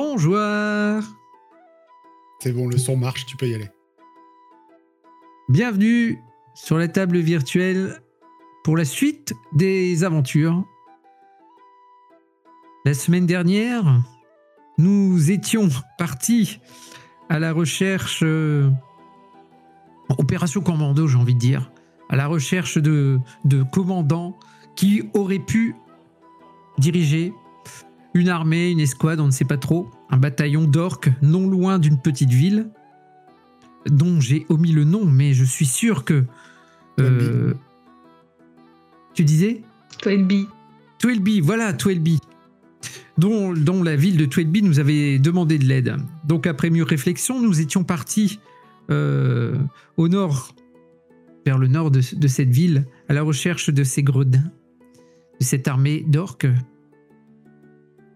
Bonjour C'est bon, le son marche, tu peux y aller. Bienvenue sur la table virtuelle pour la suite des aventures. La semaine dernière, nous étions partis à la recherche... euh, opération commando, j'ai envie de dire. À la recherche de, de commandants qui auraient pu diriger une armée, une escouade, on ne sait pas trop, un bataillon d'orques non loin d'une petite ville dont j'ai omis le nom, mais je suis sûr que. euh, tu disais? Twelby. Twelby, voilà, Twelby. Dont, dont la ville de Twelby nous avait demandé de l'aide. Donc, après mûre réflexion, nous étions partis euh, au nord, vers le nord de, de cette ville, à la recherche de ces gredins, de cette armée d'orques,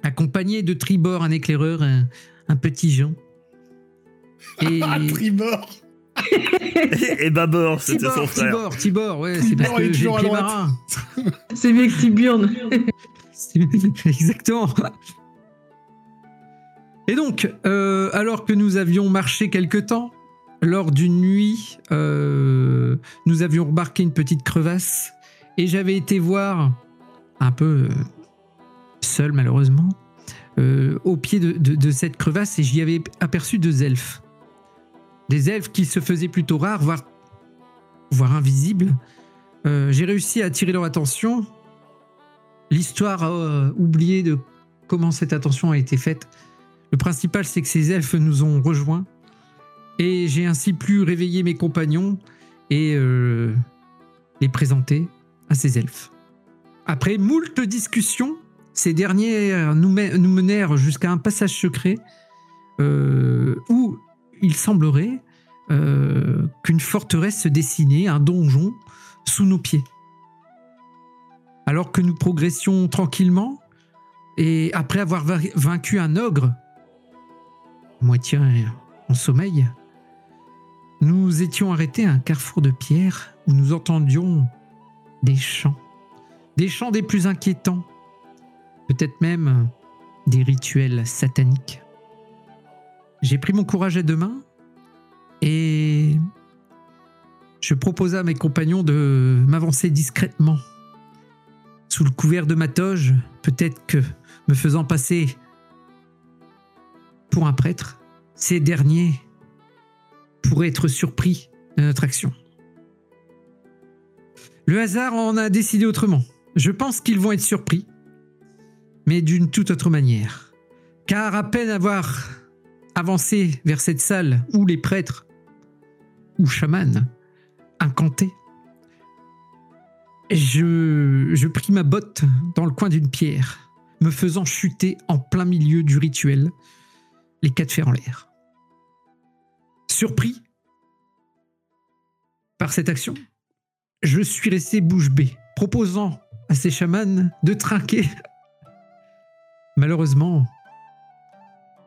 accompagnés de Tribord, un éclaireur, un, un petit Jean. Et Ah, Tribord Et Babor, c'était son Tibor, frère. Tibor, Tibor, ouais, c'est parce que j'ai pied marin. C'est mieux que Tiburn. Exactement. Et donc, euh, alors que nous avions marché quelque temps, lors d'une nuit, euh, nous avions remarqué une petite crevasse et j'avais été voir un peu euh, seul malheureusement euh, au pied de, cette crevasse et j'y avais aperçu deux elfes. Des elfes qui se faisaient plutôt rares, voire, voire invisibles. Euh, J'ai réussi à attirer leur attention l'histoire a oublié de comment cette attention a été faite. Le principal, c'est que ces elfes nous ont rejoints et j'ai ainsi pu réveiller mes compagnons et euh, les présenter à ces elfes. Après moult discussions, ces derniers nous, menèrent jusqu'à un passage secret euh, où il semblerait euh, qu'une forteresse se dessinait, un donjon, sous nos pieds. Alors que nous progressions tranquillement, et après avoir va- vaincu un ogre, moitié en sommeil, nous étions arrêtés à un carrefour de pierre où nous entendions des chants, des chants des plus inquiétants, peut-être même des rituels sataniques. J'ai pris mon courage à deux mains et je proposa à mes compagnons de m'avancer discrètement sous le couvert de ma toge, peut-être que me faisant passer pour un prêtre, ces derniers pourraient être surpris de notre action. Le hasard en a décidé autrement. Je pense qu'ils vont être surpris, mais d'une toute autre manière. Car à peine avoir avancé vers cette salle où les prêtres ou chamans incantaient, je, je pris ma botte dans le coin d'une pierre, me faisant chuter en plein milieu du rituel, les quatre fers en l'air. Surpris par cette action, je suis resté bouche bée, proposant à ces chamans de trinquer. Malheureusement,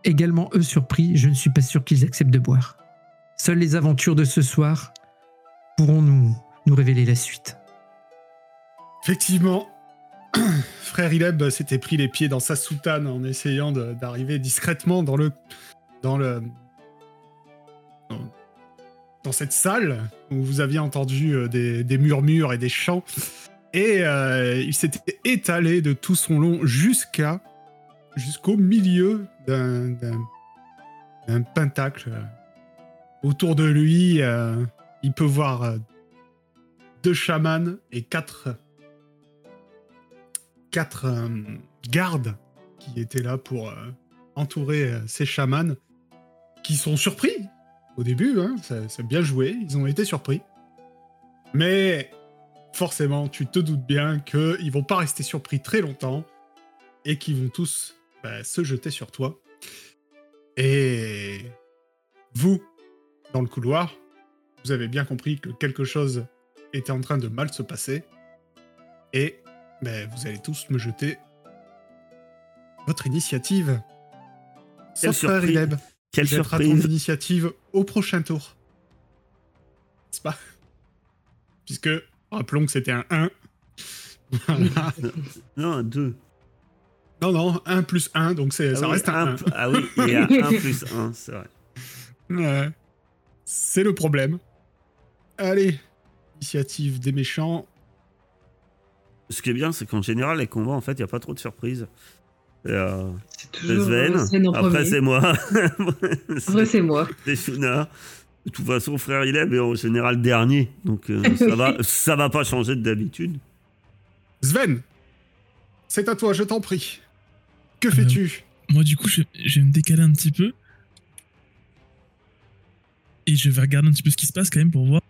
également eux surpris, je ne suis pas sûr qu'ils acceptent de boire. Seules les aventures de ce soir pourront nous, nous révéler la suite. Effectivement, frère Ileb s'était pris les pieds dans sa soutane en essayant d'arriver discrètement dans le dans le dans, dans cette salle où vous aviez entendu euh, des, des murmures et des chants et euh, il s'était étalé de tout son long jusqu'à jusqu'au milieu d'un pentacle. Autour de lui euh, il peut voir euh, deux chamans et quatre quatre euh, gardes qui étaient là pour entourer ces chamans, qui sont surpris au début, hein, bien joué, ils ont été surpris. Mais forcément, tu te doutes bien qu'ils vont pas rester surpris très longtemps et qu'ils vont tous bah, se jeter sur toi. Et vous, dans le couloir, vous avez bien compris que quelque chose était en train de mal se passer. Et ben, vous allez tous me jeter votre initiative. Quelle Sauf surprise. Quelle jettera ton surprise. initiative au prochain tour. C'est pas? Puisque, rappelons que c'était un 1. Voilà. Non, un deux. Non, non, 1 plus 1, donc c'est, Ah ça oui, reste un 1. p- Ah oui, il y a 1 plus 1, c'est vrai. Ouais. C'est le problème. Allez, initiative des méchants. Ce qui est bien, c'est qu'en général, les combats, en fait, il n'y a pas trop de surprises. Euh, C'est toujours Sven, Sven en après c'est moi, Après, c'est moi. c'est Shuna. De toute façon, frère, il est mais en général dernier. Donc euh, ça, va, ça va pas changer de d'habitude. Sven, c'est à toi, je t'en prie. Que Euh, fais-tu Moi, du coup, je, je vais me décaler un petit peu. Et je vais regarder un petit peu ce qui se passe quand même pour voir.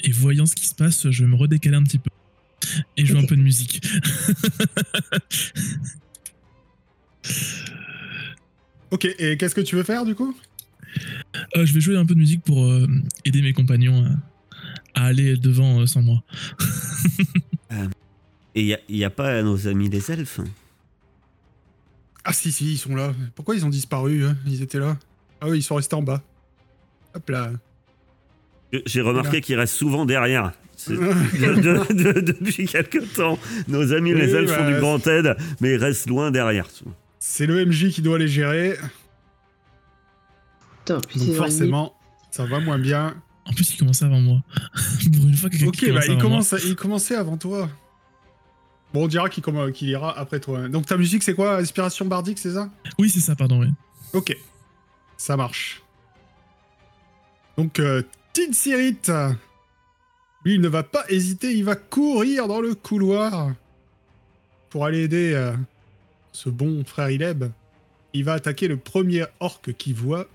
Et voyant ce qui se passe, je vais me redécaler un petit peu. Et jouer un peu de musique. Ok, et qu'est-ce que tu veux faire du coup? Euh, je vais jouer un peu de musique pour euh, aider mes compagnons à, à aller devant euh, sans moi. Et il n'y a, pas nos amis les elfes? Ah si, si, ils sont là. Pourquoi ils ont disparu hein? Ils étaient là. Ah oui, ils sont restés en bas. Hop là. J'ai remarqué qu'ils restent souvent derrière. C'est- de- de- de- depuis quelque temps, nos amis les elfes font bah, du grand aide, mais ils restent loin derrière. C'est le MJ qui doit les gérer, puis donc forcément, ça va moins bien. En plus, il commençait avant moi. pour une fois que quelqu'un Ok, bah commence il, avant moi. commence, il commençait avant toi. Bon, on dira qu'il ira après toi. Donc ta musique, c'est quoi? Inspiration bardique, c'est ça? Oui, c'est ça, pardon, oui. Ok, ça marche. Donc, euh, Tin Sirit, lui, il ne va pas hésiter, il va courir dans le couloir pour aller aider euh, ce bon frère Ileb. Il va attaquer le premier orc qu'il voit.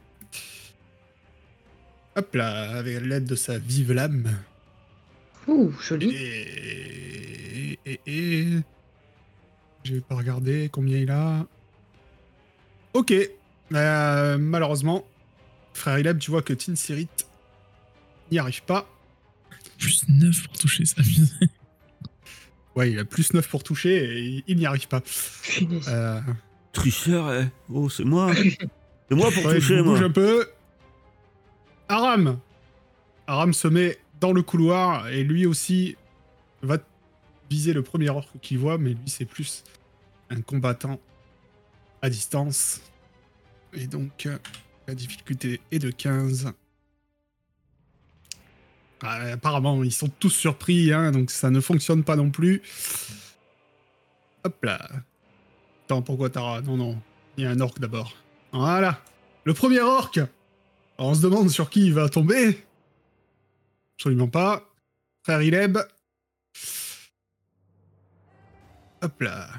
Hop là, avec l'aide de sa vive lame. Ouh, joli. Et... et, et... Je vais pas regarder combien il a. Ok. Euh, malheureusement, frère Ileb, tu vois que Tin Sirit n'y arrive pas. Plus 9 pour toucher, ça. Ouais, il a plus 9 pour toucher et il- il n'y arrive pas. Euh, Tricheur, eh. oh, c'est moi. C'est moi pour ouais, toucher, je moi. bouge un peu. Aram Aram se met dans le couloir et lui aussi va viser le premier orc qu'il voit, mais lui c'est plus un combattant à distance. Et donc euh, la difficulté est de 15. Ah, apparemment ils sont tous surpris, hein, donc ça ne fonctionne pas non plus. Hop là. Attends, pourquoi Tara Non, non. Il y a un orc d'abord. Voilà. Le premier orc. On se demande sur qui il va tomber. Absolument pas. Frère Ileb. Hop là.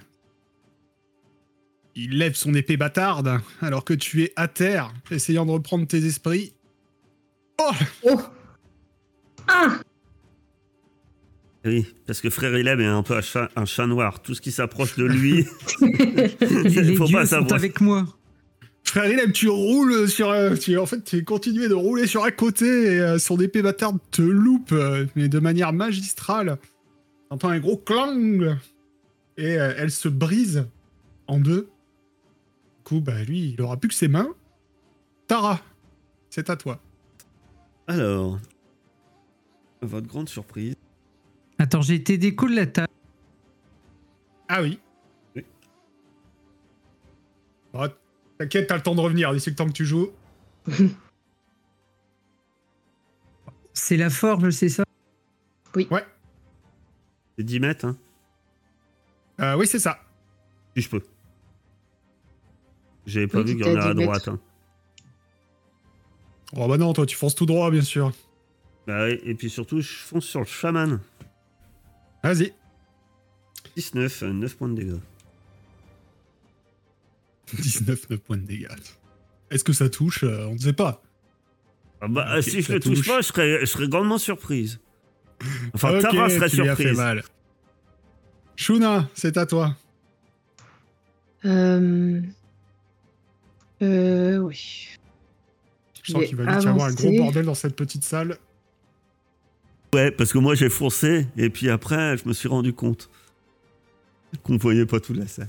Il lève son épée bâtarde alors que tu es à terre, essayant de reprendre tes esprits. Oh Oh Ah Oui, parce que frère Ileb est un peu un chat, un chat noir. Tout ce qui s'approche de lui, les faut pas savoir. avec moi. Frère Ileb, tu roules sur. euh, tu, en fait, tu continues de rouler sur un côté et euh, son épée bâtarde te loupe, euh, mais de manière magistrale. T'entends un gros clang et euh, elle se brise en deux. Du coup, bah lui, il aura plus que ses mains. Tara, c'est à toi. Alors, à votre grande surprise, Attends, j'ai été déco de la table. Ah oui. Oui. Bon, T'inquiète, t'as le temps de revenir d'ici le temps que tu joues. C'est la forge, c'est ça? C'est 10 mètres, hein, Euh, oui, c'est ça. si je peux. J'avais pas Oui, vu qu'il y en a à à 10 droite. hein. Oh bah non, toi, tu fonces tout droit, bien sûr. Bah oui, et puis surtout, je fonce sur le chaman. Vas-y. 19, euh, 9 points de dégâts. 19, 9 points de dégâts. Est-ce que ça touche Euh, On ne sait pas. Ah bah, si je ça le touche touche. pas, je serais, je serais grandement surprise. Enfin, Tara serait tu lui as fait surprise. mal. Shuna, c'est à toi. Euh... Euh... Oui. Je sens qu'il va vite y avoir un gros bordel dans cette petite salle. Ouais, parce que moi j'ai foncé, et puis après, je me suis rendu compte qu'on voyait pas toute la salle.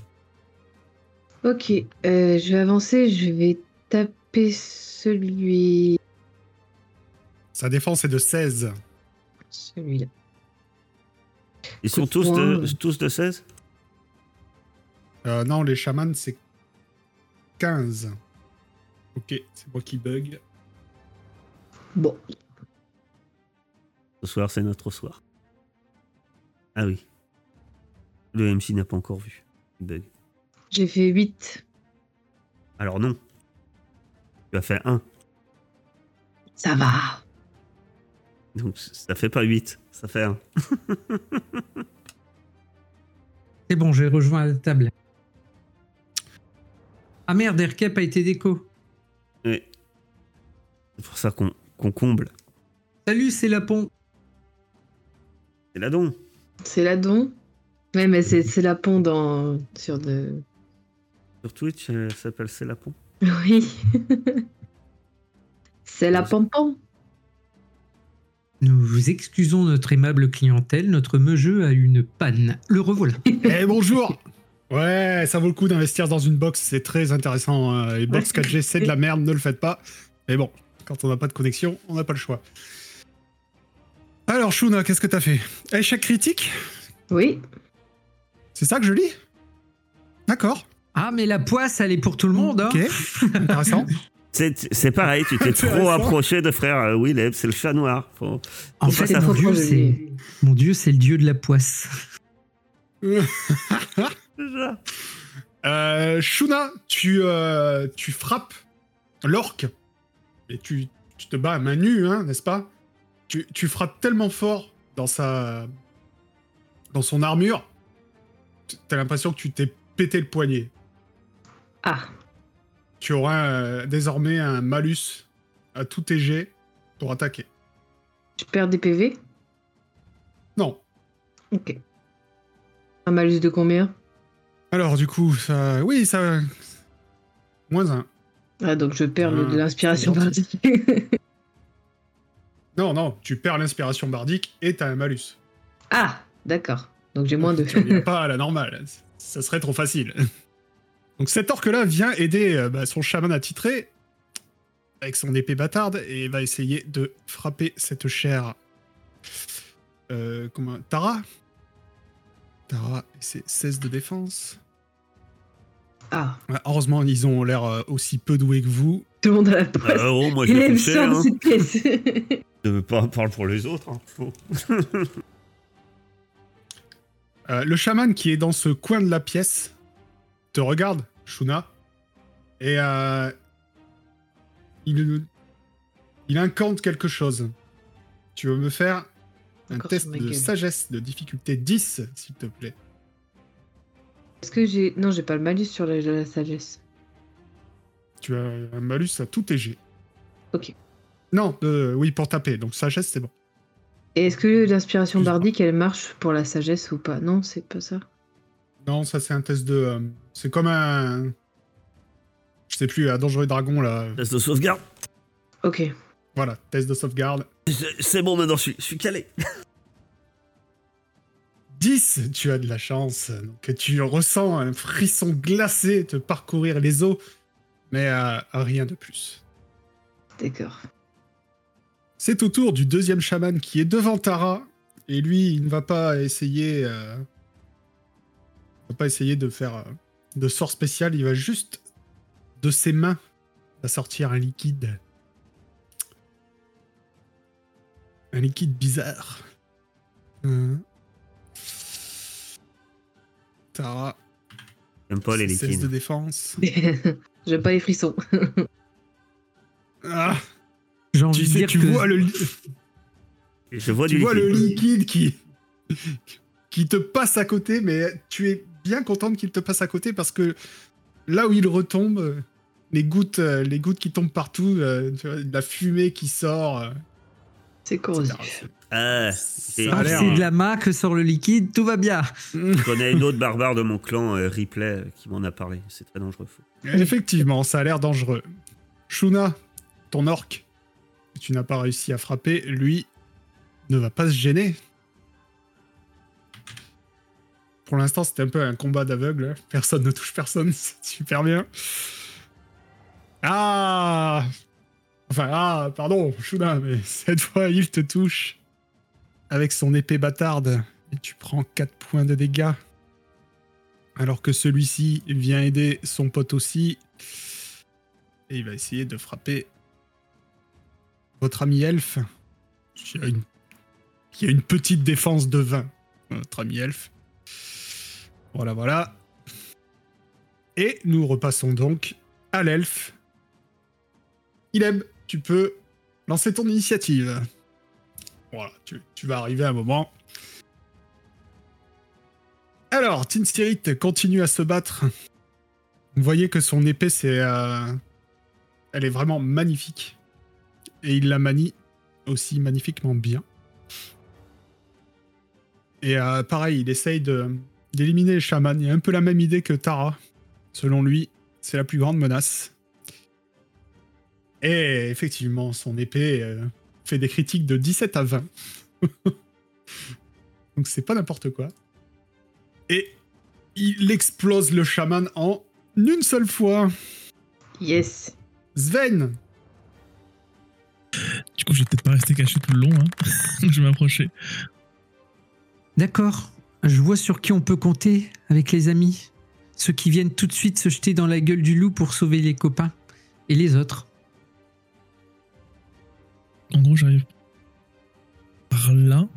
Ok. euh, je vais avancer. Je vais taper celui... Sa défense est de 16. Celui-là. Ils sont de, tous de 16 Euh, non, les chamans, c'est 15. Ok, c'est moi qui bug. Bon, Ce soir, c'est notre soir. Ah oui. Le MC n'a pas encore vu. Il bug. J'ai fait 8. Alors non. Tu as fait 1. Ça va. Donc ça fait pas 8. Ça fait 1. C'est bon, j'ai rejoint la table. Ah merde, Aircap a été déco. Oui. C'est pour ça qu'on qu'on comble. Salut, c'est Lapon. C'est là donc. C'est la don. Ouais, mais c'est c'est la pont dans... sur de. Sur Twitch, elle s'appelle C'est Lapon. Oui. c'est la pompon. Nous vous excusons notre aimable clientèle, notre jeu a une panne. Le revoilà. Eh bonjour Ouais, ça vaut le coup d'investir dans une box, c'est très intéressant. hein. Les box 4G, c'est de la merde, ne le faites pas. Mais bon, quand on n'a pas de connexion, on n'a pas le choix. Alors, Shuna, qu'est-ce que t'as fait? Échec critique? Oui. C'est ça que je lis? D'accord. Ah, mais la poisse, elle est pour tout le monde. hein. Ok, intéressant. C'est c'est pareil, tu t'es trop approché de frère euh, Willem, c'est le chat noir. Faut- En Faut fait, mon dieu, c'est le- mon dieu, c'est le dieu de la poisse. Euh, Shuna, tu, euh, tu frappes l'orque. Et tu, tu te bats à main nue, hein, n'est-ce pas? Tu, tu frappes tellement fort dans sa. dans son armure. T'as l'impression que tu t'es pété le poignet. Ah, Tu auras euh, désormais un malus à tous tes jets pour attaquer. je perds des PV Non. Ok. Un malus de combien? Alors, du coup, ça. Oui, ça. Moins un. Ah, donc je perds Ah, de l'inspiration. c'est Non, non, tu perds l'inspiration bardique et t'as un malus. ah, d'accord. Donc j'ai moins de. Tu pas à la normale. Ça serait trop facile. Donc cet orque-là vient aider euh, bah, son chaman attitré avec son épée bâtarde et va essayer de frapper cette chère... Euh, comment... Tara? Tara, c'est 16 de défense. Ah, Ouais, heureusement, ils ont l'air euh, aussi peu doués que vous. tout le monde a la poisse. Euh, oh, moi je Il aime ça Hein. dans cette pièce. Je veux pas parler pour les autres. Hein. Euh, le chaman qui est dans ce coin de la pièce te regarde, Shuna, et euh, il, il incante quelque chose. Tu veux me faire un Encore test de sagesse de difficulté 10, s'il te plaît. Est-ce que j'ai. Non, j'ai pas le malus sur la, la sagesse. Tu as un malus à tout jets. Ok. Non, euh, oui, pour taper, donc sagesse, c'est bon. Et est-ce que l'inspiration bardique, elle marche pour la sagesse ou pas? Non, c'est pas ça. Non, ça c'est un test de... euh, c'est comme un... Je sais plus, un dangereux dragon, là. Test de sauvegarde. Ok. Voilà, test de sauvegarde. C'est- C'est bon maintenant, je suis, je suis calé. 10, tu as de la chance. Donc, tu ressens un frisson glacé te parcourir les os, mais euh, rien de plus. D'accord. C'est au tour du deuxième chaman qui est devant Tara, et lui, il ne va pas essayer, euh, va pas essayer de faire euh, de sort spécial. Il va juste de ses mains va sortir un liquide, un liquide bizarre. Hein. Tara, J'aime pas les 16 de liquides. défense. J'aime pas les frissons. Ah, J'ai envie tu de dire tu que vois le, li- Je vois tu du vois le liquide. liquide qui, qui te passe à côté, mais tu es bien contente qu'il te passe à côté parce que là où il retombe, euh, les gouttes, euh, les gouttes qui tombent partout, euh, tu vois, de la fumée qui sort. euh, C'est corrosif. Ah, l'air, c'est hein. de la main que sort le liquide, tout va bien. je connais une autre barbare de mon clan, euh, Ripley, euh, qui m'en a parlé. C'est très dangereux. Effectivement, ça a l'air dangereux. Shuna, ton orc, que tu n'as pas réussi à frapper, lui, ne va pas se gêner. Pour l'instant, c'était un peu un combat d'aveugle. Personne ne touche personne, c'est super bien. Ah Enfin, ah, pardon, Shuna, mais cette fois, il te touche avec son épée bâtarde. Et tu prends 4 points de dégâts. Alors que celui-ci vient aider son pote aussi. Et il va essayer de frapper votre ami elfe. Qui a a une petite défense de 20. Notre ami elfe. Voilà, voilà. Et nous repassons donc à l'elfe. Ileb, tu peux lancer ton initiative. Voilà, tu, vas arriver à un moment. Alors, Tin Spirit continue à se battre. Vous voyez que son épée, c'est, euh, elle est vraiment magnifique. Et il la manie aussi magnifiquement bien. Et euh, pareil, il essaye de, d'éliminer les chamans. Il a un peu la même idée que Tara. Selon lui, c'est la plus grande menace. Et effectivement, son épée euh, fait des critiques de 17 à 20. Donc c'est pas n'importe quoi. Et il explose le chaman en une seule fois. Yes. Sven, Du coup, je vais peut-être pas rester caché tout le long. Hein. je vais m'approcher. D'accord. Je vois sur qui on peut compter avec les amis. Ceux qui viennent tout de suite se jeter dans la gueule du loup pour sauver les copains. Et les autres. En gros, j'arrive par là.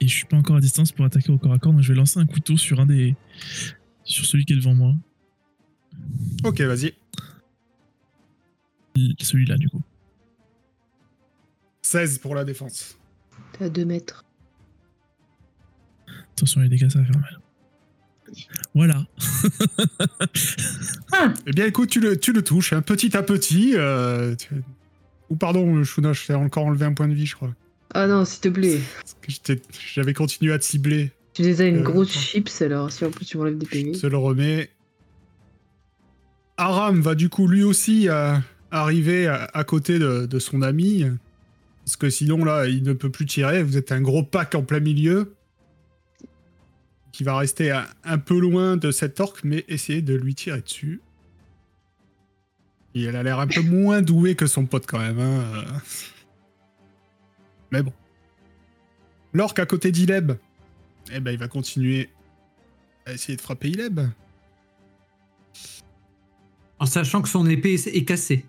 Et je suis pas encore à distance pour attaquer au corps à corps, donc je vais lancer un couteau sur un des. sur celui qui est devant moi. ok, vas-y. Celui-là, du coup. 16 pour la défense. T'es à 2 mètres. Attention, les dégâts, ça va faire mal. Voilà. Eh bien, écoute, tu le, tu le touches, hein, petit à petit. euh, tu- Ou pardon, Shuna, je t'ai encore enlevé un point de vie, je crois. Ah non, s'il te plaît. Parce que j'étais- J'avais continué à te cibler. Tu les as une Euh, grosse chips alors, si en plus tu m'enlèves des PV. Je te le remets. Aram va du coup lui aussi euh, arriver à, à côté de, de son ami. Parce que sinon, là, il ne peut plus tirer. Vous êtes un gros pack en plein milieu. Qui va rester un, un peu loin de cet orc, mais essayer de lui tirer dessus. Et elle a l'air un peu moins douée que son pote quand même. hein, euh. Mais bon. L'orc à côté d'Ileb, eh ben, il va continuer à essayer de frapper Ileb. En sachant que son épée est cassée.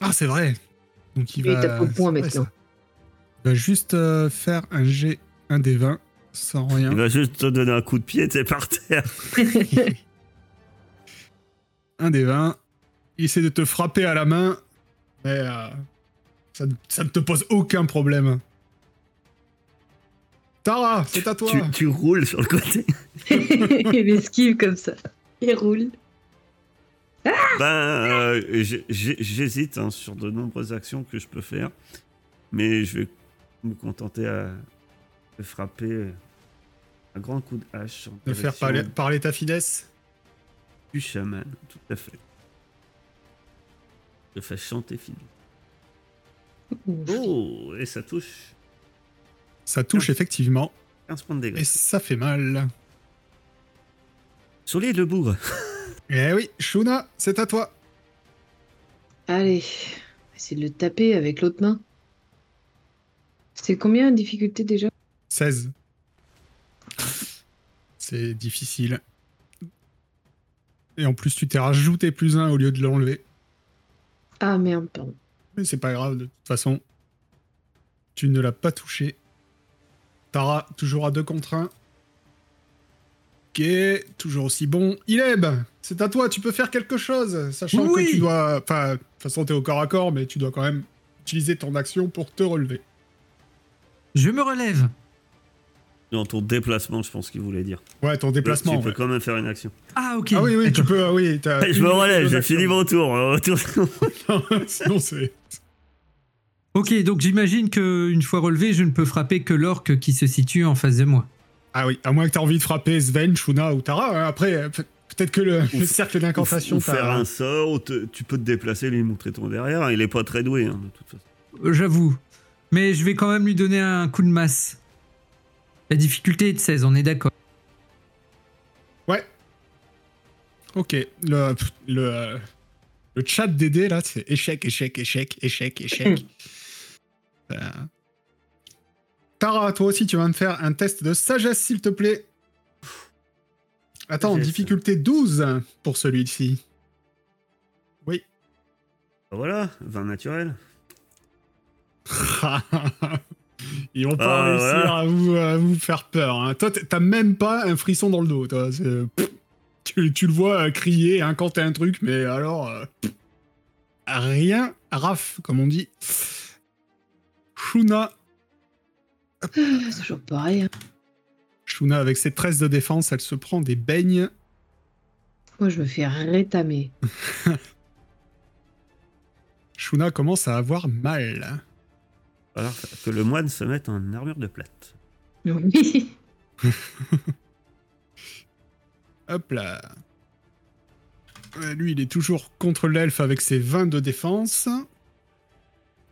Ah, c'est vrai. Donc il Et va. il tape au point maintenant. Il va juste euh, faire un G, un des 20, sans rien. Il va juste te donner un coup de pied, t'es par terre. Un des 20. Il essaie de te frapper à la main, mais euh, ça, ne- ça ne te pose aucun problème. Tara, c'est à toi. Tu, tu roules sur le côté. il esquive comme ça. Il roule. Ben, euh, j'hésite hein, sur de nombreuses actions que je peux faire, mais je vais me contenter à de frapper un grand coup de hache en De faire parler, parler ta finesse. du chaman, tout à fait. Je fais chanter Philippe. Oh, et ça touche Ça touche effectivement, 15 points de dégâts. et ça fait mal. Solide le bourg. Eh oui, Shuna, c'est à toi. Allez, essayer de le taper avec l'autre main. C'est combien de difficulté déjà? 16. C'est difficile. Et en plus, tu t'es rajouté plus un au lieu de l'enlever. Ah merde, pardon. Mais c'est pas grave, de toute façon. Tu ne l'as pas touché. Tara, toujours à 2 contre 1. Ok, toujours aussi bon. Ileb, c'est à toi, tu peux faire quelque chose. Sachant Oui. que tu dois. Enfin, de toute façon, t'es au corps à corps, mais tu dois quand même utiliser ton action pour te relever. Je me relève. Dans ton déplacement, je pense qu'il voulait dire. Ouais, ton déplacement. Tu peux ouais. quand même faire une action. Ah, ok. Ah oui, oui, tu peux. ah oui, t'as je me relève, j'ai fini mon tour. euh, tour. Sinon, c'est. Ok, donc j'imagine qu'une fois relevé, je ne peux frapper que l'orque qui se situe en face de moi. Ah oui, à moins que t'aies envie de frapper Sven, Shuna ou Tara. hein. Après, euh, peut- peut-être que le, Ou le cercle Ou, d'incantation. ou faire un sort, ou te- tu peux te déplacer, lui montrer ton derrière. Il est pas très doué, hein, de toute façon. J'avoue. Mais je vais quand même lui donner un coup de masse. La difficulté est de 16, on est d'accord. Ouais. Ok. Le, le, le chat DD, là, c'est échec, échec, échec, échec, échec. Euh, Tara, toi aussi, tu vas me faire un test de sagesse, s'il te plaît. Attends, difficulté 12 pour celui-ci. Oui. Bah Voilà, vin naturel. Ils vont pas Ah, réussir voilà. à, vous, à vous faire peur. hein. Toi, t'as même pas un frisson dans le dos. Toi. Pff, Tu, tu le vois euh, crier, hein, quand t'as un truc, mais alors. euh, pff, rien, raf, comme on dit. Shuna. C'est toujours pareil. hein. Shuna, avec ses 13 de défense, elle se prend des beignes. Moi, je me fais rétamer. Shuna commence à avoir mal. Alors que le moine se mette en armure de plate. Oui. Hop là. Ouais, Lui, il est toujours contre l'elfe avec ses 20 de défense.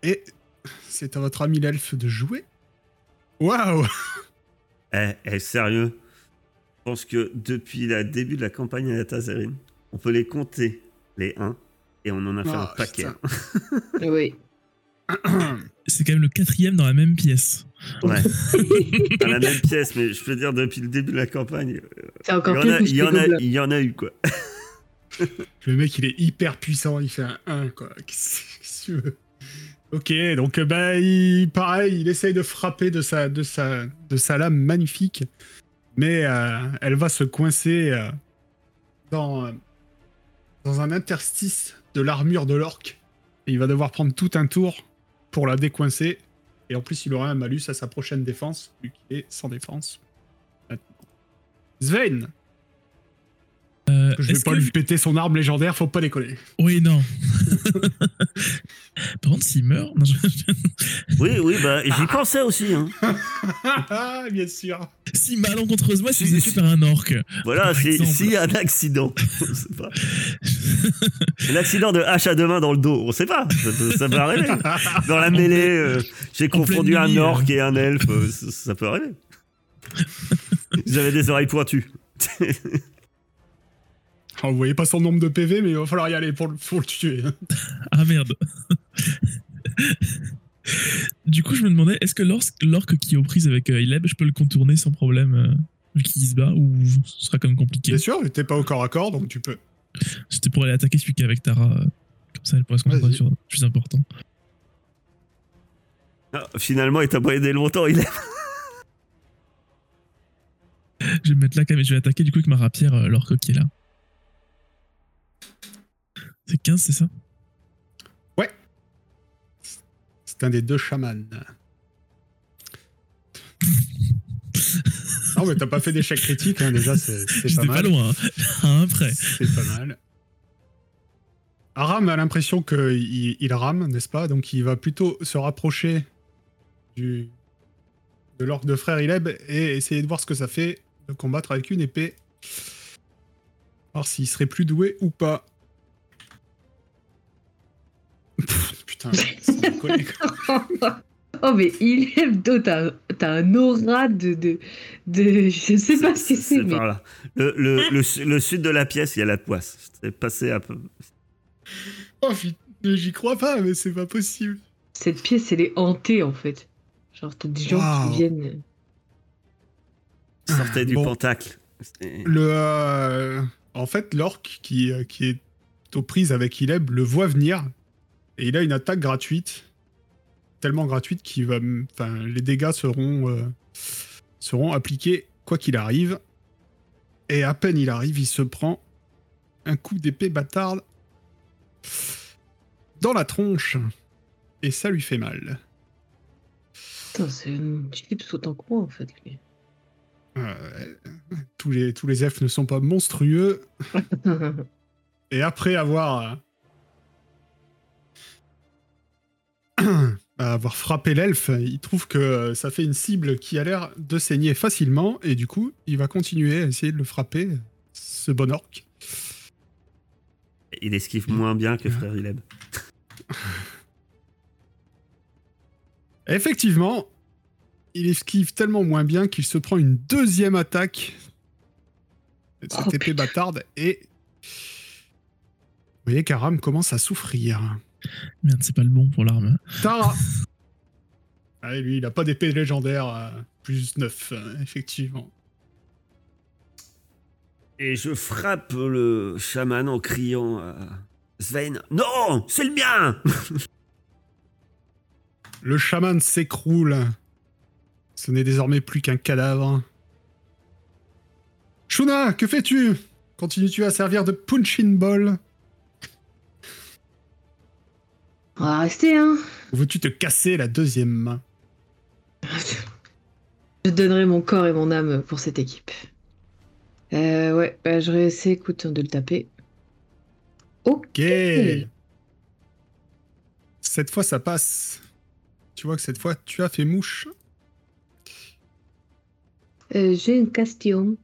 Et c'est à votre ami l'elfe de jouer. Waouh Eh, eh, sérieux Je pense que depuis le début de la campagne à Tazerine, on peut les compter, les 1, et on en a fait Ah, un paquet. putain. oui. C'est quand même le quatrième dans la même pièce. Ouais. Dans la même pièce, mais je peux dire, depuis le début de la campagne, C'est il y, en a, que il, y en a, Gobelin. il y en a eu, quoi. Le mec, il est hyper puissant, il fait un 1, quoi. Qu'est-ce que tu veux? Ok, donc euh, bah, il, pareil, il essaye de frapper de sa, de sa, de sa lame magnifique, mais euh, elle va se coincer euh, dans, dans un interstice de l'armure de l'orque. Il va devoir prendre tout un tour pour la décoincer. Et en plus, il aura un malus à sa prochaine défense, vu qu'il est sans défense. Maintenant. Sven, Euh, je vais pas que- lui péter son arme légendaire, faut pas décoller. Oui, non. Par contre, s'il meurt, non, je- Oui, oui, bah, j'y pensais aussi. Hein. Ah, bien sûr. si malencontreusement, Si- si c'est si- par un orque. Voilà, Par si- s'il y a un accident, on sait pas. Un accident de hache à deux mains dans le dos, on sait pas. Ça, ça peut arriver. Dans la mêlée, euh, j'ai confondu un orc et un elfe, euh, ça, ça peut arriver. Avaient des oreilles pointues. Ah, vous voyez pas son nombre de PV, mais il va falloir y aller pour le, pour le tuer. Ah merde. du coup, je me demandais, est-ce que l'orque l'orque qui est aux prises avec euh, Ileb, je peux le contourner sans problème euh, vu qu'il se bat ou ce sera quand même compliqué? Bien sûr, t'es pas au corps à corps, donc tu peux. C'était pour aller attaquer celui qui est avec Tara. euh, comme ça, elle pourrait se concentrer sur le plus important. Ah, finalement, il t'a pas aidé longtemps, il est... Je vais me mettre là quand même et je vais attaquer du coup avec ma rapière euh, l'orque qui est là. C'est 15, c'est ça? C'est un des deux chamans. non, mais t'as pas fait d'échec critique, hein, déjà, c'est pas J'étais pas, mal. loin, hein. à un près. C'est pas mal. Aram a l'impression qu'il il rame, n'est-ce pas? Donc il va plutôt se rapprocher du, de l'orque de frère Ileb et essayer de voir ce que ça fait de combattre avec une épée. Voir s'il serait plus doué ou pas. Putain. Oh, mais il est t'as t'as un aura de, de, de. Je sais pas ce que c'est, mais. par là. Le, le, le, su- le sud de la pièce, il y a la poisse. C'est passé un peu. Oh, putain, j'y crois pas, mais c'est pas possible. Cette pièce, elle est hantée, en fait. Genre, t'as des gens qui viennent. Sortait du Bon. pentacle. C'est- Le, euh, en fait, l'orque qui, euh, qui est aux prises avec Ileb le voit venir et il a une attaque gratuite, tellement gratuite qu'il va, enfin, les dégâts seront euh, seront appliqués quoi qu'il arrive. Et à peine il arrive, il se prend un coup d'épée bâtarde dans la tronche et ça lui fait mal. Putain, c'est un chips autant que moi, en fait, lui. Euh, tous les tous les elfes ne sont pas monstrueux. Et après avoir euh, avoir frappé l'elfe, il trouve que ça fait une cible qui a l'air de saigner facilement et du coup, il va continuer à essayer de le frapper, ce bon orc. Il esquive moins bien que frère Ileb. Effectivement, il esquive tellement moins bien qu'il se prend une deuxième attaque de cette Oh, épée bâtarde et vous voyez qu'Aram commence à souffrir. Merde, c'est pas le bon pour l'arme. Tara Ah, lui, il a pas d'épée légendaire, euh, plus 9, euh, effectivement. Et je frappe le chaman en criant à Sven Non C'est le mien Le chaman s'écroule. Ce n'est désormais plus qu'un cadavre. Shuna, que fais-tu? Continues-tu à servir de punching ball? On va rester, hein. Veux-tu te casser la deuxième main? Je donnerai mon corps et mon âme pour cette équipe. Euh, ouais, bah, je réessaie, écoute, de le taper. Ok. Ok. Cette fois, ça passe. Tu vois que cette fois, tu as fait mouche. Euh, J'ai une question.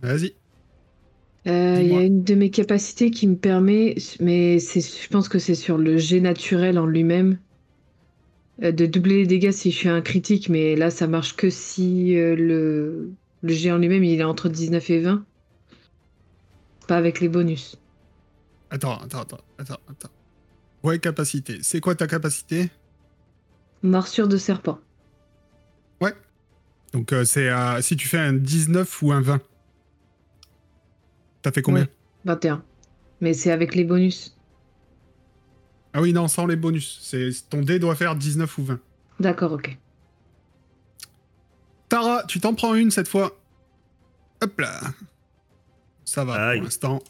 Vas-y. Euh, Il y a une de mes capacités qui me permet, mais c'est, je pense que c'est sur le jet naturel en lui-même, euh, de doubler les dégâts si je fais un critique, mais là ça marche que si euh, le, le jet en lui-même il est entre 19 et 20. Pas avec les bonus. Attends, attends, attends, attends, attends. Ouais, capacité. C'est quoi ta capacité? Morsure de serpent. Donc, euh, c'est si tu fais un 19 ou un 20. T'as fait combien Ouais. 21. Mais c'est avec les bonus. Ah oui, non, sans les bonus. C'est Ton dé doit faire 19 ou 20. D'accord, ok. Tara, tu t'en prends une cette fois. Hop là. Ça va Aïe. pour l'instant.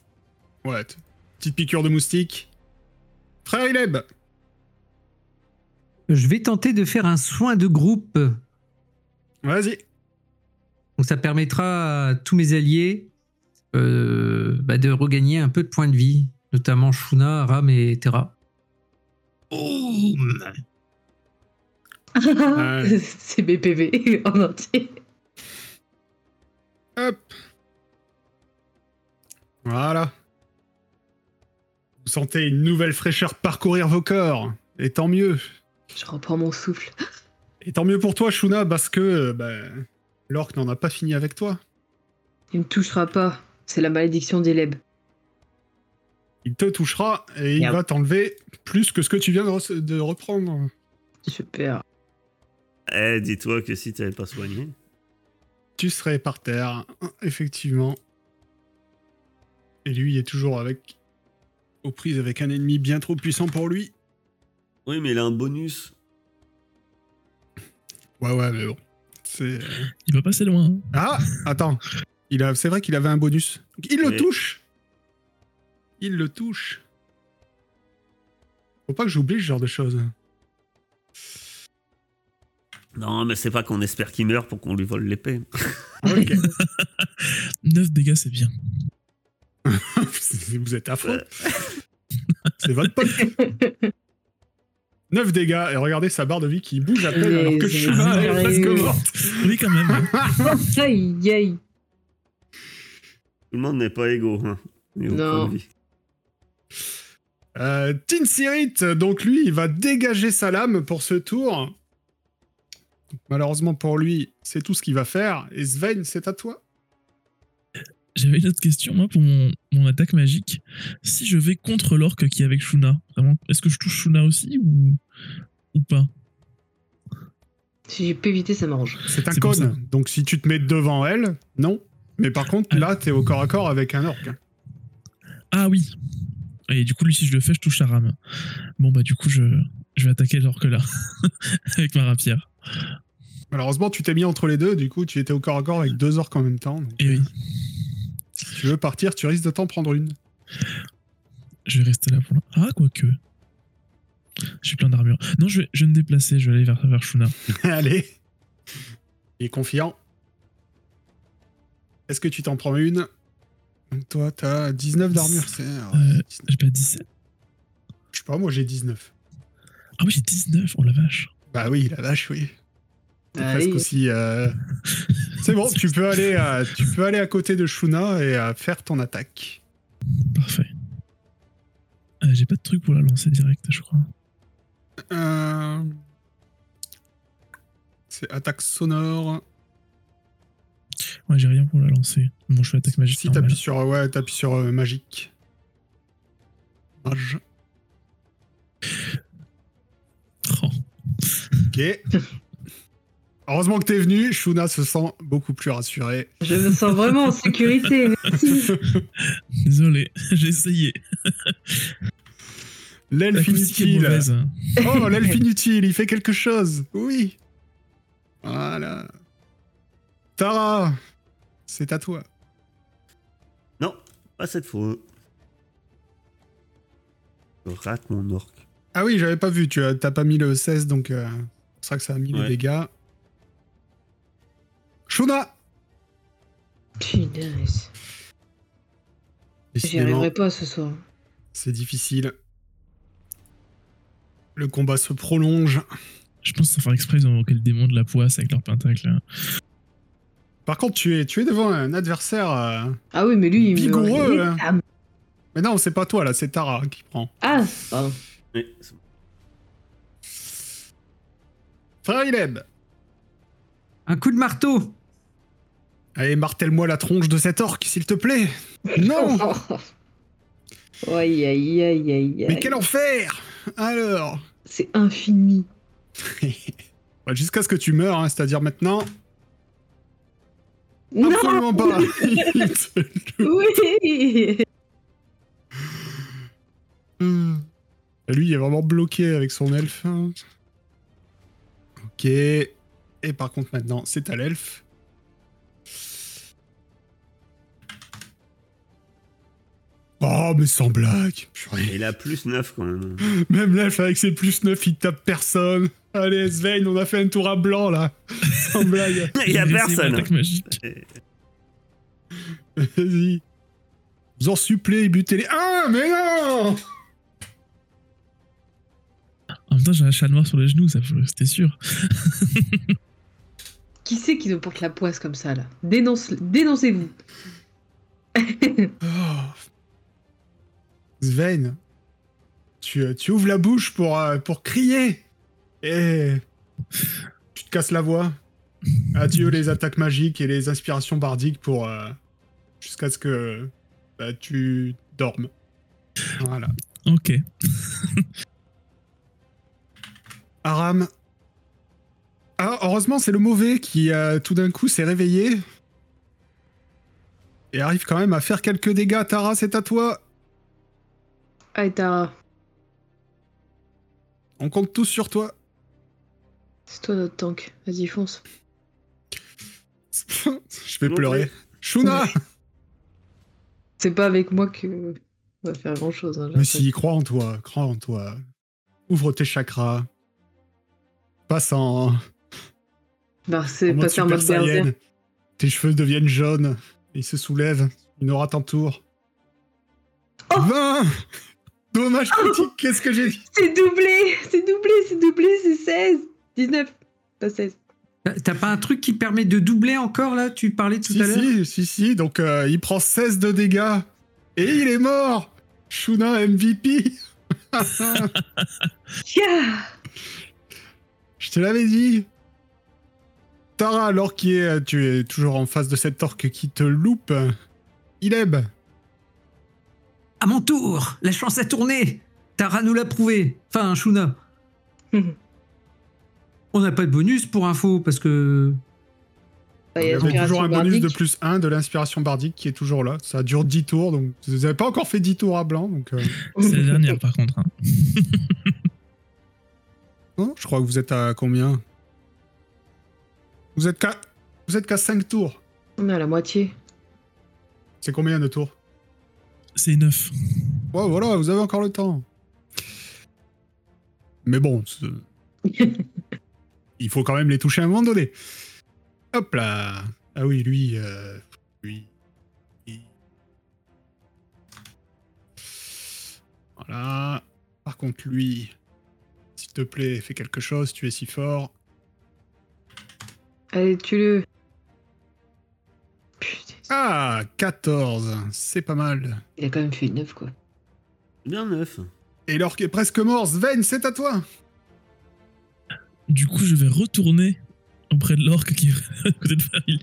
Ouais. Petite piqûre de moustique. Frère Ileb Je vais tenter de faire un soin de groupe. Vas-y. Donc ça permettra à tous mes alliés euh, bah, de regagner un peu de points de vie, notamment Shuna, Ram et Terra. Boum Ouais. c'est BPV en entier. Hop. Voilà. Vous sentez une nouvelle fraîcheur parcourir vos corps. Et tant mieux. Je reprends mon souffle. Et tant mieux pour toi, Shuna, parce que euh, bah, l'orque n'en a pas fini avec toi. Il me touchera pas. C'est la malédiction d'Eleb. Il te touchera et il Merde. va t'enlever plus que ce que tu viens de, re- de reprendre. Super. Eh, dis-toi que si t'avais pas soigné. Tu serais par terre, effectivement. Et lui, il est toujours avec aux prises avec un ennemi bien trop puissant pour lui. Oui, mais il a un bonus. Ouais, ouais, mais bon. C'est. Il va passer loin. hein. Ah, attends. Il a, c'est vrai qu'il avait un bonus. Il le Oui. touche. Il le touche. Faut pas que j'oublie ce genre de choses. Non, mais c'est pas qu'on espère qu'il meurt pour qu'on lui vole l'épée. Ok. 9 dégâts, c'est bien. Vous êtes affreux. C'est votre pote. 9 dégâts. Et regardez sa barre de vie qui bouge à peine alors que Shuna est presque morte. Oui, quand même. aïe, aïe. Tout le monde n'est pas égaux. Hein, Non. Euh, Tin Sirit, donc lui, il va dégager sa lame pour ce tour. Malheureusement pour lui, c'est tout ce qu'il va faire. Et Sven, c'est à toi. J'avais une autre question, moi, pour mon, mon attaque magique. Si je vais contre l'orque qui est avec Shuna, vraiment, est-ce que je touche Shuna aussi ou, ou pas? Si j'ai pu éviter, ça m'arrange. C'est un cône. Donc si tu te mets devant elle, non. Mais par contre, là, t'es au corps à corps avec un orc. Ah oui. Et du coup, lui, si je le fais, je touche à Ram. Bon, bah, du coup, je, je vais attaquer l'orque là, avec ma rapière. Malheureusement, tu t'es mis entre les deux. Du coup, tu étais au corps à corps avec deux orques en même temps. Donc, Et oui, Si tu veux partir, tu risques de t'en prendre une. je vais rester là pour l'instant. Ah, quoique. J'ai plein d'armure. Non, je vais, je vais me déplacer, je vais aller vers, vers Shuna. Allez. Il est confiant. Est-ce que tu t'en prends une? Donc toi, t'as 19 d'armure. C'est... Euh, J'ai pas 17. Je sais pas, moi j'ai 19. Ah oui, j'ai 19, oh la vache. Bah oui, la vache, oui. T'es Allez. presque aussi. euh, C'est bon, tu peux aller, à, tu peux aller à côté de Shuna et euh, faire ton attaque. Parfait. Euh, j'ai pas de truc pour la lancer direct, je crois. Euh, C'est attaque sonore. Ouais, j'ai rien pour la lancer. Bon, je fais attaque magique. Si t'appuies sur, ouais, t'appuies sur euh, magique. Mage. Oh. Ok. Heureusement que t'es venu, Shuna se sent beaucoup plus rassurée. Je me sens vraiment en sécurité. Merci. Désolé, j'ai essayé. L'elfe inutile. mauvaise. hein. Oh, l'elfe inutile, il fait quelque chose. Oui. Voilà. Tara, c'est à toi. Non, pas cette fois. Je rate mon orc. Ah oui, j'avais pas vu, tu as, t'as pas mis le 16, donc euh, c'est ça que ça a mis les Ouais. dégâts. Shuna Punaise. J'y arriverai pas ce soir. c'est difficile. Le combat se prolonge. Je pense que ça fera exprès, ils ont invoqué le démon de la poisse avec leur pentacle. hein. Par contre, tu es, tu es devant un adversaire. euh, Ah oui, mais lui, il Vigoureux, me. hein. Ah, Mais non, c'est pas toi là, c'est Tara qui prend. Ah, pardon. Oui, c'est bon. Frère Ileb, Un coup de marteau. allez, martèle-moi la tronche de cet orc, s'il te plaît. Non Aïe, aïe, aïe, aïe, Mais aïe. quel enfer Alors C'est infini. Bah, Jusqu'à ce que tu meurs, hein, c'est-à-dire maintenant. Non Absolument pas Oui Hmm. Lui, il est vraiment bloqué avec son elfe. hein. Ok. Et par contre, maintenant, c'est à l'elfe. Oh, mais sans blague. Purée. Il a plus 9 quand même. Même l'elfe avec ses plus 9, il tape personne. Allez, Svein, on a fait un tour à blanc là. Sans blague. Il y a personne. Vas-y. Vous en supplée, butez-les. Ah, mais non En même temps, j'ai un chat noir sur les genoux, ça c'était sûr. Qui c'est qui nous porte la poisse comme ça, là? Dénonce, Dénoncez-vous. Oh. Sven, tu, euh, tu ouvres la bouche pour, euh, pour crier et tu te casses la voix. Adieu les attaques magiques et les inspirations bardiques pour euh, jusqu'à ce que bah, tu dormes. Voilà. Ok. Aram. Ah, heureusement, c'est le mauvais qui euh, tout d'un coup s'est réveillé et arrive quand même à faire quelques dégâts. Tara, c'est à toi. Allez, Tara, On compte tous sur toi. C'est toi notre tank. Vas-y, fonce. Je vais pleurer. Shuna C'est pas avec moi que on va faire grand chose. Hein, Mais si, crois en toi, crois en toi. Ouvre tes chakras. Passe en, Bah, c'est passé en mode berserk. Tes cheveux deviennent jaunes. Ils se soulèvent. Une aura t'entoure. Oh 20 Dommage critique, qu'est-ce que j'ai dit C'est doublé C'est doublé, c'est doublé, c'est 16 19 Pas 16. T'as pas un truc qui permet de doubler encore là? Tu parlais tout Si, à l'heure si, si, si. Donc, euh, il prend 16 de dégâts. Et il est mort Shuna MVP Yeah Je te l'avais dit. Tara, alors qui est, tu es toujours en face de cet orque qui te loupe. Ileb, À mon tour La chance a tourné Tara nous l'a prouvé. Enfin, Shuna. On n'a pas de bonus pour info parce que. Il y avait toujours un bonus de plus 1 de l'inspiration bardique qui est toujours là. Ça dure 10 tours, donc vous n'avez pas encore fait 10 tours à blanc. Donc, euh, C'est la dernière par contre. hein. non, je crois que vous êtes à combien? Vous êtes qu'à vous êtes qu'à 5 tours. On est à la moitié. C'est combien de tours? C'est 9. Ouais, voilà, vous avez encore le temps. Mais bon, c'est- il faut quand même les toucher à un moment donné. Hop là. Ah oui, lui, euh, lui. Voilà. Par contre, lui, s'il te plaît, fais quelque chose, tu es si fort. Allez, tue-le. Putain, Ah, 14, c'est pas mal. il a quand même fait 9 quoi. Bien 9. Et l'orque est presque mort. Sven, c'est à toi. Du coup, je vais retourner auprès de l'orque qui est à côté de Fariled.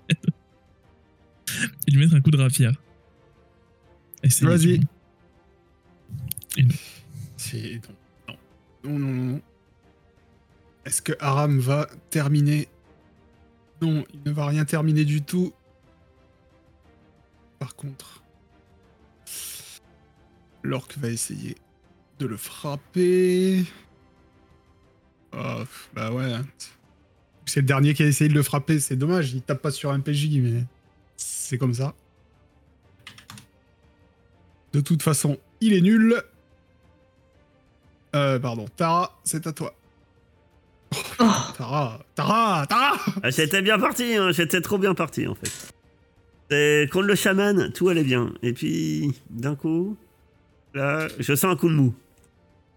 Et lui mettre un coup de rapière. Vas-y. C'est. Non. Non, non, non, non. Est-ce que Aram va terminer? Non, il ne va rien terminer du tout. Par contre, l'orque va essayer de le frapper. Oh, bah ouais. hein. C'est le dernier qui a essayé de le frapper, c'est dommage, il tape pas sur un PJ, mais c'est comme ça. De toute façon, il est nul. Euh, pardon, Tara, c'est à toi. Oh, Tara, Tara, Tara Ah, j'étais bien parti, hein, j'étais trop bien parti en fait. C'est contre le chaman, tout allait bien. Et puis, d'un coup, là, je sens un coup de mou.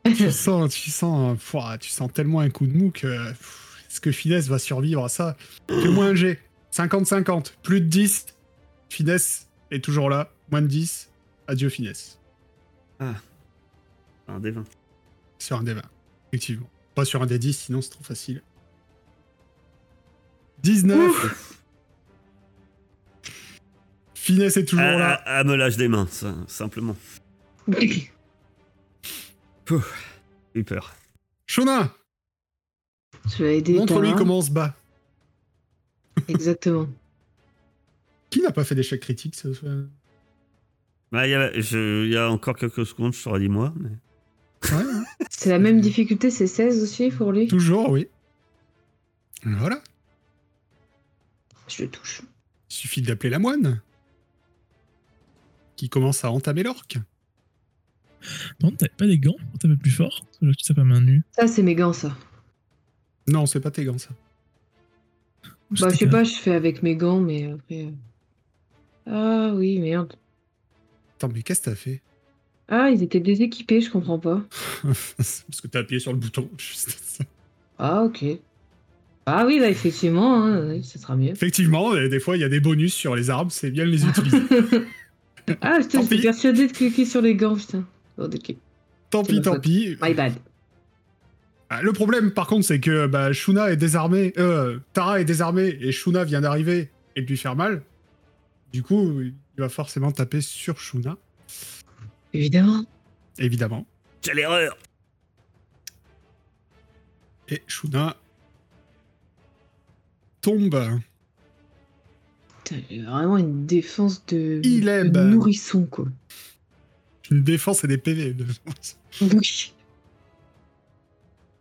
tu sens, tu sens, pouah, tu sens tellement un coup de mou que est-ce que Finesse va survivre à ça? Fais-moi un G. 50-50. Plus de 10. Finesse est toujours là. Moins de 10. Adieu Finesse. Un des 20. Sur un des 20. Effectivement. Pas sur un des 10, sinon c'est trop facile. 19. Finesse est toujours Ah, là. ah, ah, me lâche des mains, ça, simplement. J'ai eu peur. Shona, Je montre-lui comment on se bat. Exactement. Qui n'a pas fait d'échec critique ce soir? Bah, il y, a- y encore quelques secondes, je t'aurais dit moi. Mais... Ouais, ouais. C'est la même difficulté, c'est 16 aussi pour lui? Toujours, oui. Voilà. Je le touche. Il suffit d'appeler la moine. Qui commence à entamer l'orque. Non, t'avais pas des gants pour taper plus fort que tu tapes à main nue. Ça, c'est mes gants, ça. Non, c'est pas tes gants, ça. Bah, je sais pas, je fais avec mes gants, mais après. euh. Ah oui, merde. Attends, mais qu'est-ce que t'as fait? Ah, ils étaient déséquipés, je comprends pas. Parce que t'as appuyé sur le bouton. juste ça. Ah, ok. Ah oui, bah effectivement, hein, ça sera mieux. Effectivement, euh, des fois, il y a des bonus sur les armes, c'est bien de les utiliser. ah, j'étais pis. persuadée de cliquer sur les gants, putain. Ok. tant pis, tant pis. My bad. Ah, Le problème, par contre, c'est que bah, Shuna est désarmée. Euh, Tara est désarmée et Shuna vient d'arriver et de lui faire mal. Du coup, il va forcément taper sur Shuna, Évidemment. évidemment. Quelle erreur Et Shuna tombe. Putain, il a vraiment une défense de, Il est de nourrisson, quoi. Une défense et des PV. de- Oui.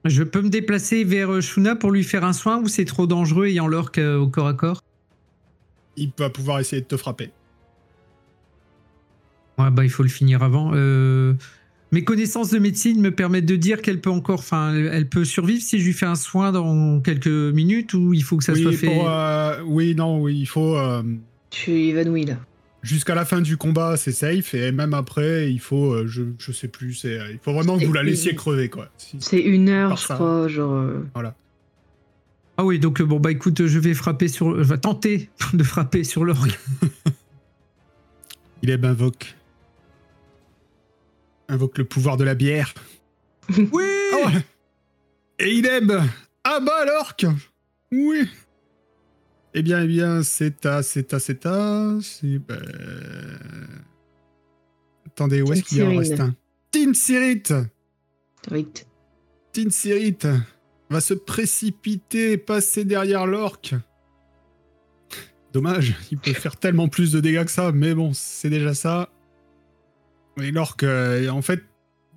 Je peux me déplacer vers euh, Shuna pour lui faire un soin ou c'est trop dangereux ayant l'orque euh, au corps à corps? Il va pouvoir essayer de te frapper. Ouais, bah il faut le finir avant. Euh, Mes connaissances de médecine me permettent de dire qu'elle peut encore, enfin, elle peut survivre si je lui fais un soin dans quelques minutes ou il faut que ça oui, soit fait. pour, euh, oui, non, oui, il faut. euh, Tu es évanoui, là. Jusqu'à la fin du combat, c'est safe, et même après, il faut, euh, je, je sais plus, c'est, euh, il faut vraiment que vous la laissiez crever, quoi. Si- C'est une heure, je ça. crois, genre... euh, Ah oui, donc bon bah écoute, je vais frapper sur, je vais tenter de frapper sur l'orgue. Il est invoque. Invoque le pouvoir de la bière. Oui. Ah. Et il aime. Ah bah l'orque Oui. Eh bien, eh bien, c'est à, c'est à, c'est à. C'est. Attendez, où est-ce qu'il y en reste un Tinsirit Rite. Tinsirit va se précipiter, passer derrière l'orque. Dommage, il peut faire tellement plus de dégâts que ça, mais bon, c'est déjà ça. Et l'orque, euh, en fait,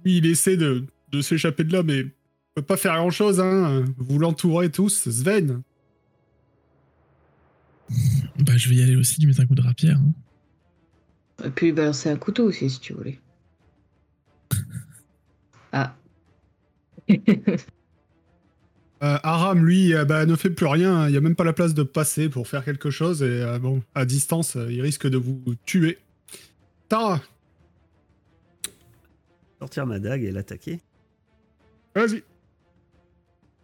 lui, il essaie de, de s'échapper de là, mais il peut pas faire grand-chose. Hein. Vous l'entourez tous, Sven. Bah, je vais y aller aussi, lui mettre un coup de rapière. hein. Et puis lui balancer un couteau aussi, si tu voulais. Ah. Euh, Aram, lui, euh, bah, ne fait plus rien. Il n'y a même pas la place de passer pour faire quelque chose. Et euh, bon, à distance, euh, il risque de vous tuer. Tara, Sortir ma dague et l'attaquer. vas-y.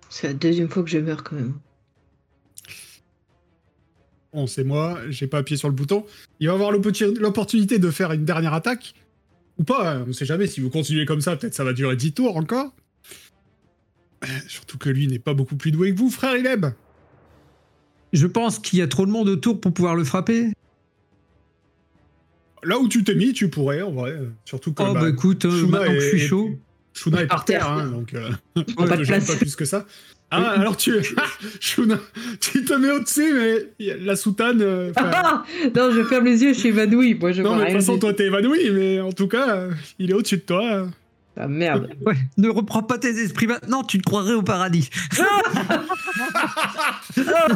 C'est la deuxième fois que je meurs, quand même. Bon, c'est moi, j'ai pas appuyé sur le bouton. Il va avoir l'opportu- l'opportunité de faire une dernière attaque. Ou pas, hein, on sait jamais. Si vous continuez comme ça, peut-être ça va durer 10 tours encore. Euh, Surtout que lui n'est pas beaucoup plus doué que vous, frère Ileb. Je pense qu'il y a trop de monde autour pour pouvoir le frapper. Là où tu t'es mis, tu pourrais, en vrai. Surtout que Oh bah, bah, écoute, euh, Shuna maintenant que je est- suis est- chaud. Shuna est par Par terre. terre, hein, donc euh, Pas de place. pas plus que ça. Ah, alors tu. Shuna, tu te mets au-dessus, mais la soutane. euh, Ah non, je ferme les yeux, je suis. Moi, je non, mais de toute façon, toi, t'es évanoui, mais en tout cas, euh, il est au-dessus de toi. Ah merde. Ouais, ne reprends pas tes esprits maintenant, tu te croirais au paradis.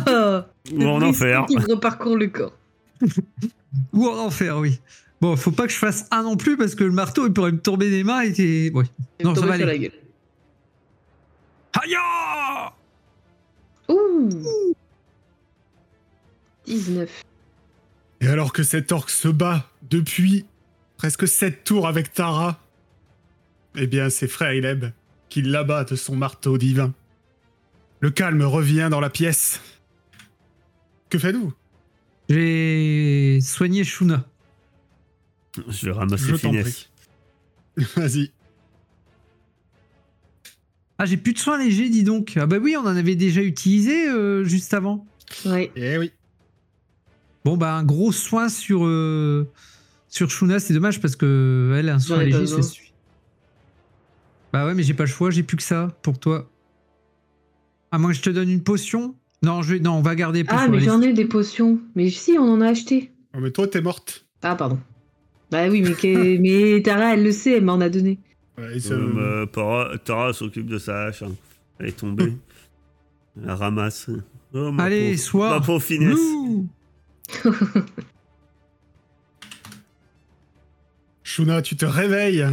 Ah, Ou en enfer. Qui reparcourt le corps. Ou en enfer, oui. Bon, faut pas que je fasse un non plus parce que le marteau il pourrait me tomber des mains et t'es. Ouais. Je vais Non, ça va aller. Aïe Ouh 19. Et alors que cet orc se bat depuis presque sept tours avec Tara, eh bien, c'est frère Ileb qui l'abat de son marteau divin. Le calme revient dans la pièce. Que faites-vous? J'ai soigné Shuna. Je vais ramasser Je finesse. Vas-y. Ah, j'ai plus de soins légers, dis donc. Ah bah oui, on en avait déjà utilisé euh, juste avant. Ouais. Eh oui. Bon, bah un gros soin sur, euh, sur Shuna, c'est dommage parce que elle, un soin léger, suffit. Bah ouais, mais j'ai pas le choix, j'ai plus que ça pour toi. À moins que je te donne une potion Non, je vais... non on va garder Ah, mais j'en ai des potions. Mais si, on en a acheté. Oh, mais toi, t'es morte. Ah, pardon. Bah oui, mais, que- mais Tara, elle le sait, elle m'en a donné. Ouais, et Euh, s'occupe de sa hache. hein. Elle est tombée. Elle la ramasse. Oh, ma Allez, pauvre- soir. Ma pauvre finesse. Ouh Shuna, tu te réveilles.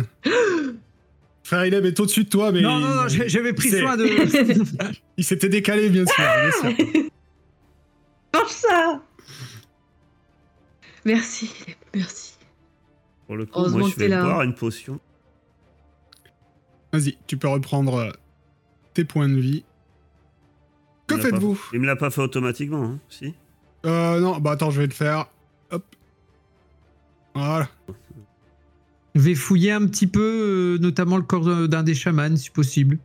frère Ileb est au-dessus de toi, mais. Non, non, non, j'ai- j'avais pris C'est- soin de. Il s'était décalé, bien sûr. bien sûr. Mange ça Merci, merci. Pour le coup, Heureusement moi, je que vais boire une potion. Vas-y, tu peux reprendre euh, tes points de vie. Que pas- faites-vous Il me l'a pas fait automatiquement, hein, si Euh, non, bah attends, je vais le faire. Hop. Voilà. Je vais fouiller un petit peu, euh, notamment le corps d'un d'un des chamans, si possible.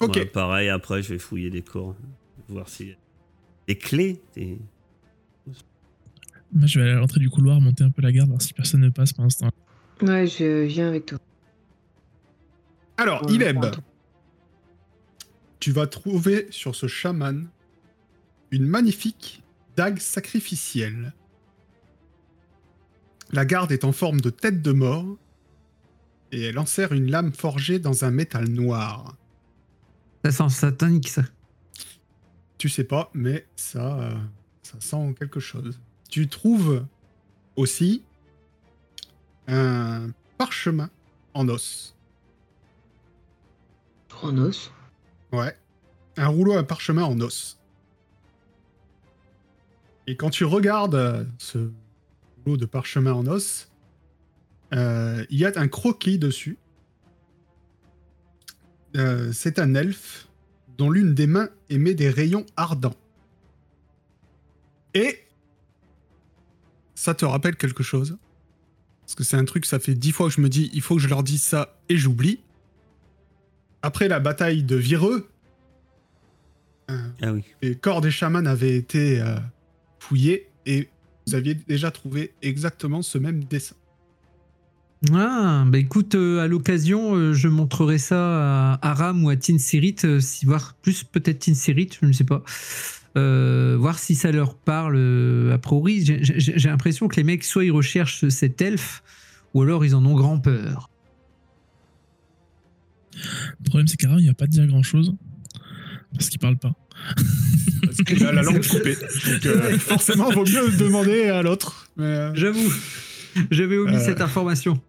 Ok. Ouais, pareil, après, je vais fouiller des corps. Voir si. Des clés des- Moi, je vais aller à l'entrée du couloir, monter un peu la garde, voir si personne ne passe pour l'instant. Ouais, je viens avec toi. Alors, pardon. tu vas trouver sur ce chaman une magnifique dague sacrificielle. La garde est en forme de tête de mort et elle enserre une lame forgée dans un métal noir. Ça sent satanique, ça. Tu sais pas, mais ça, euh, ça sent quelque chose. Tu trouves aussi un parchemin en os. Chronos. Ouais. Un rouleau à parchemin en os. Et quand tu regardes euh, ce rouleau de parchemin en os, euh, il y a un croquis dessus. Euh, C'est un elfe dont l'une des mains émet des rayons ardents. Et ça te rappelle quelque chose? Parce que c'est un truc, ça fait dix fois que je me dis, il faut que je leur dise ça et j'oublie. Après la bataille de Vireux, euh, Ah oui. les corps des chamans avaient été euh, fouillés et vous aviez déjà trouvé exactement ce même dessin. Ah, bah écoute, euh, à l'occasion, euh, je montrerai ça à Aram ou à Tinserit, euh, si voir plus peut-être Tinserit, je ne sais pas. Euh, voir si ça leur parle euh, a priori. J'ai l'impression que les mecs, soit ils recherchent cet elfe, ou alors ils en ont grand peur. Le problème, c'est qu'Aram, il va pas te dire grand chose. Parce qu'il parle pas. Parce qu'il a la langue coupée. Donc euh, forcément, vaut mieux demander à l'autre. Mais, euh, J'avoue, j'avais omis Euh. cette information.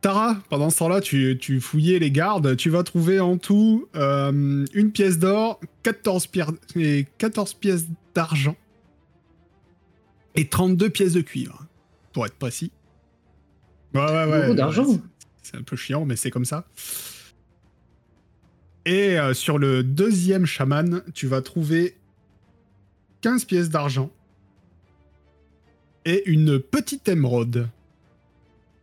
Tara, pendant ce temps-là, tu, tu fouillais les gardes. Tu vas trouver en tout euh, une pièce d'or, 14, pierres- et 14 pièces d'argent et 32 pièces de cuivre, pour être précis. Ouais, ouais, ouais. Beaucoup d'argent. C'est un peu chiant, mais c'est comme ça. Et euh, sur le deuxième chaman, tu vas trouver 15 pièces d'argent et une petite émeraude.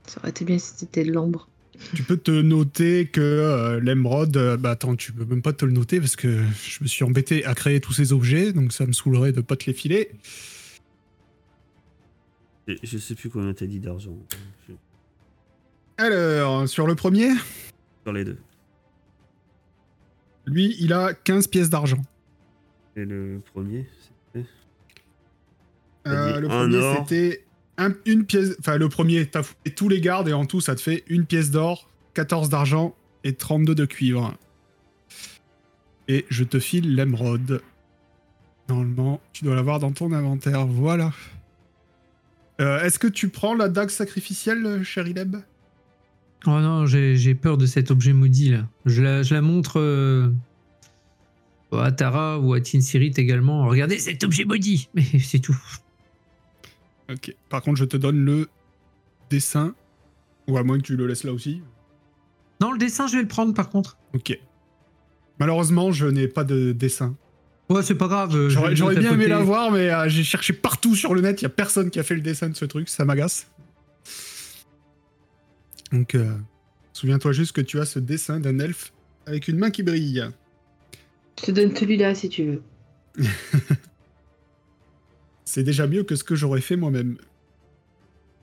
Ça aurait été bien si c'était de l'ambre. Tu peux te noter que euh, l'émeraude, euh, bah attends, tu peux même pas te le noter parce que je me suis embêté à créer tous ces objets, donc ça me saoulerait de pas te les filer. Je, je sais plus combien t'as dit d'argent. Je- Alors, sur le premier, Sur les deux. Lui, il a 15 pièces d'argent. Et le premier, c'était. Euh, le premier, or. c'était un- une pièce. Enfin, le premier, t'as fouillé tous les gardes et en tout, ça te fait une pièce d'or, 14 d'argent et 32 de cuivre. Et je te file l'émeraude. Normalement, tu dois l'avoir dans ton inventaire. Voilà. Euh, Est-ce que tu prends la dague sacrificielle, cher Ileb? Oh non, j'ai peur de cet objet maudit là. Je la, je la montre euh, à Tara ou à Tinsirit également. Regardez cet objet maudit Mais c'est tout. Ok. Par contre, je te donne le dessin. Ou à moins que tu le laisses là aussi. Non, le dessin, je vais le prendre par contre. Ok. Malheureusement, je n'ai pas de dessin. Ouais, c'est pas grave. euh, J'aurais bien aimé l'avoir, mais euh, j'ai cherché partout sur le net. Il y a personne qui a fait le dessin de ce truc. Ça m'agace. Donc, euh, souviens-toi juste que tu as ce dessin d'un elfe avec une main qui brille. Je te donne celui-là si tu veux. C'est déjà mieux que ce que j'aurais fait moi-même.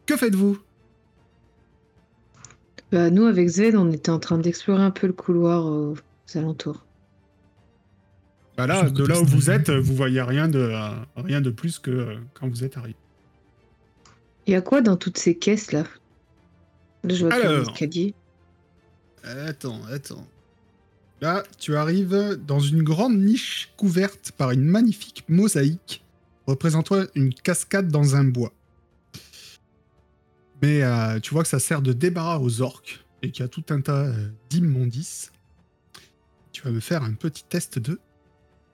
Que faites-vous? Bah, nous, avec Zed, on était en train d'explorer un peu le couloir aux alentours. Bah là, de là où vous êtes, vous voyez rien de, euh, rien de plus que euh, quand vous êtes arrivé. Il y a quoi dans toutes ces caisses là? Là, je vois Alors. escalier. Attends, attends. Là, tu arrives dans une grande niche couverte par une magnifique mosaïque représentant une cascade dans un bois. Mais euh, tu vois que ça sert de débarras aux orques et qu'il y a tout un tas euh, d'immondices. Tu vas me faire un petit test de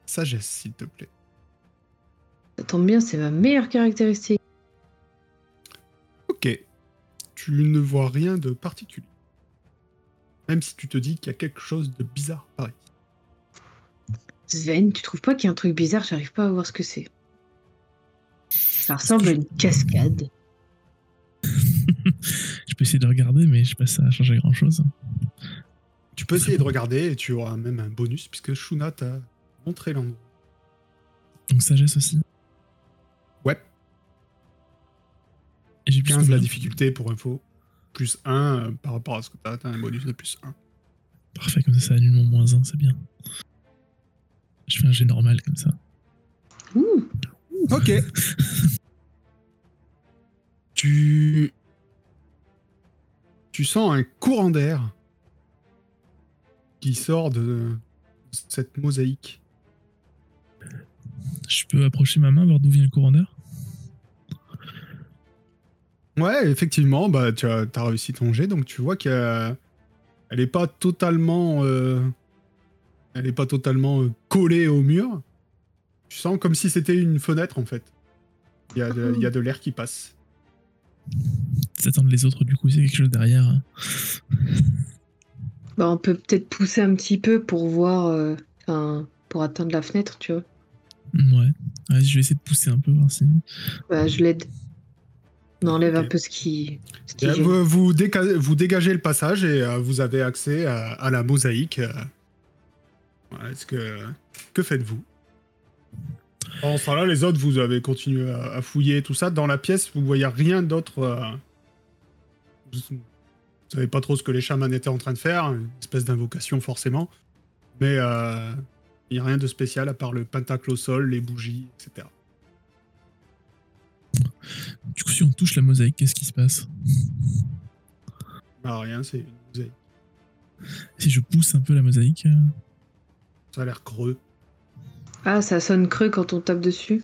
sagesse, s'il te plaît. Ça tombe bien, c'est ma meilleure caractéristique. Ok. Tu ne vois rien de particulier. Même si tu te dis qu'il y a quelque chose de bizarre par ici. Sven, tu trouves pas qu'il y a un truc bizarre? J'arrive pas à voir ce que c'est. Ça ressemble à une cascade. Je peux essayer de regarder, mais je sais pas si ça va changer grand chose. Tu peux essayer de regarder et tu auras même un bonus puisque Shuna t'a montré l'endroit. Donc sagesse aussi. Et j'ai plus 15 la difficulté pour info. Plus 1 par rapport à ce que t'as, t'as un bonus de plus 1. Parfait, comme ça, ça annule mon moins 1, c'est bien. Je fais un jet normal comme ça. Ouh, Ok. tu. Tu sens un courant d'air qui sort de cette mosaïque. Je peux approcher ma main, voir d'où vient le courant d'air? Ouais, effectivement, bah, tu as, t'as réussi ton jet, donc tu vois qu'elle elle est pas totalement, euh, elle est pas totalement euh, collée au mur. Tu sens comme si c'était une fenêtre en fait. Il y a de, il y a de l'air qui passe. S'attendre les autres, du coup, c'est quelque chose derrière. hein. Bah, on peut peut-être pousser un petit peu pour voir, euh, enfin, pour atteindre la fenêtre, tu vois. Ouais. Vas-y, je vais essayer de pousser un peu, voir si. Bah, je l'aide. On enlève un peu ce qui, ce qui Et, euh, gêne. vous, vous, déca- vous dégagez le passage et euh, vous avez accès à, à la mosaïque. euh. Voilà, est-ce que que faites-vous? En ce temps-là, les autres, vous avez continué à, à fouiller tout ça. Dans la pièce, vous voyez rien d'autre. euh, Vous vous savez pas trop ce que les chamans étaient en train de faire, une espèce d'invocation forcément. Mais euh, il n'y a rien de spécial à part le pentacle au sol, les bougies, etc. Du coup, si on touche la mosaïque, qu'est-ce qui se passe Bah, rien, c'est une mosaïque. Si je pousse un peu la mosaïque. euh, Ça a l'air creux. Ah, ça sonne creux quand on tape dessus.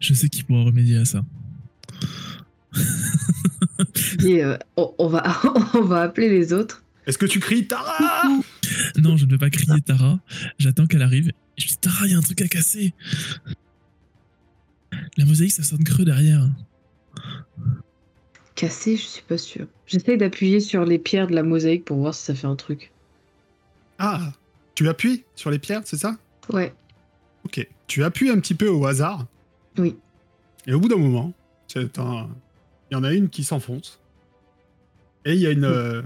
Je sais qui pourra remédier à ça. Et, euh, on, on va, on va appeler les autres. Est-ce que tu cries Tara? Non, je ne vais pas crier Tara. J'attends qu'elle arrive. Et je dis Tara, il y a un truc à casser. La mosaïque, ça sonne creux derrière. Cassé, je suis pas sûre. J'essaye d'appuyer sur les pierres de la mosaïque pour voir si ça fait un truc. Ah, tu appuies sur les pierres, c'est ça? Ouais, Ok. Tu appuies un petit peu au hasard. Oui. Et au bout d'un moment, c'est un- il y en a une qui s'enfonce. Et il y a une. euh,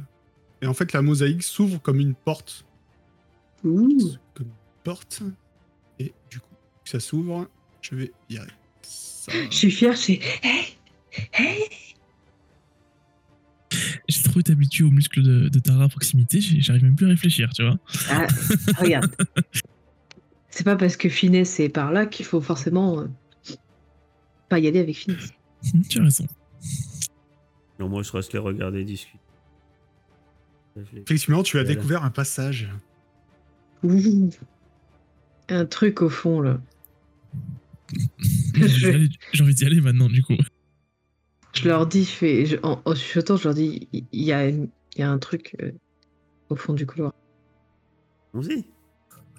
Et en fait, la mosaïque s'ouvre comme une porte. Ouh. Comme une porte. Et du coup, ça s'ouvre, je vais virer. Ça. Je suis fière, je fais Hey Hey J'ai trop été habitué aux muscles de, de Tara à proximité, j'arrive même plus à réfléchir, tu vois. Ah, regarde. C'est pas parce que finesse est par là qu'il faut forcément euh, pas y aller avec finesse. Tu as raison. Non, moi, je reste les regarder discuter. Effectivement, tu as Voilà. découvert un passage. Ouh. Un truc au fond là. J'ai envie d'y aller maintenant, du coup. Je leur dis, fais, je- en, en chuchotant, je leur dis, il y, a, une- il y a un truc euh, au fond du couloir. Allons-y.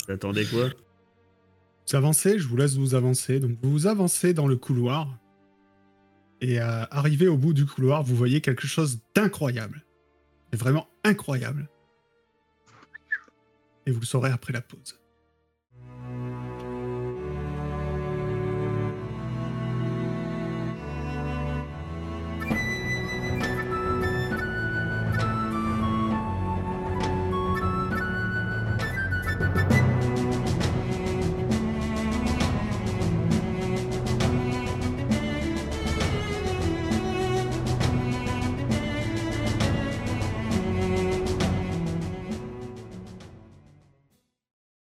T'attendais quoi? Vous avancez, je vous laisse vous avancer. Donc vous vous avancez dans le couloir. Et euh, arrivé au bout du couloir, vous voyez quelque chose d'incroyable. C'est vraiment incroyable. Et vous le saurez après la pause.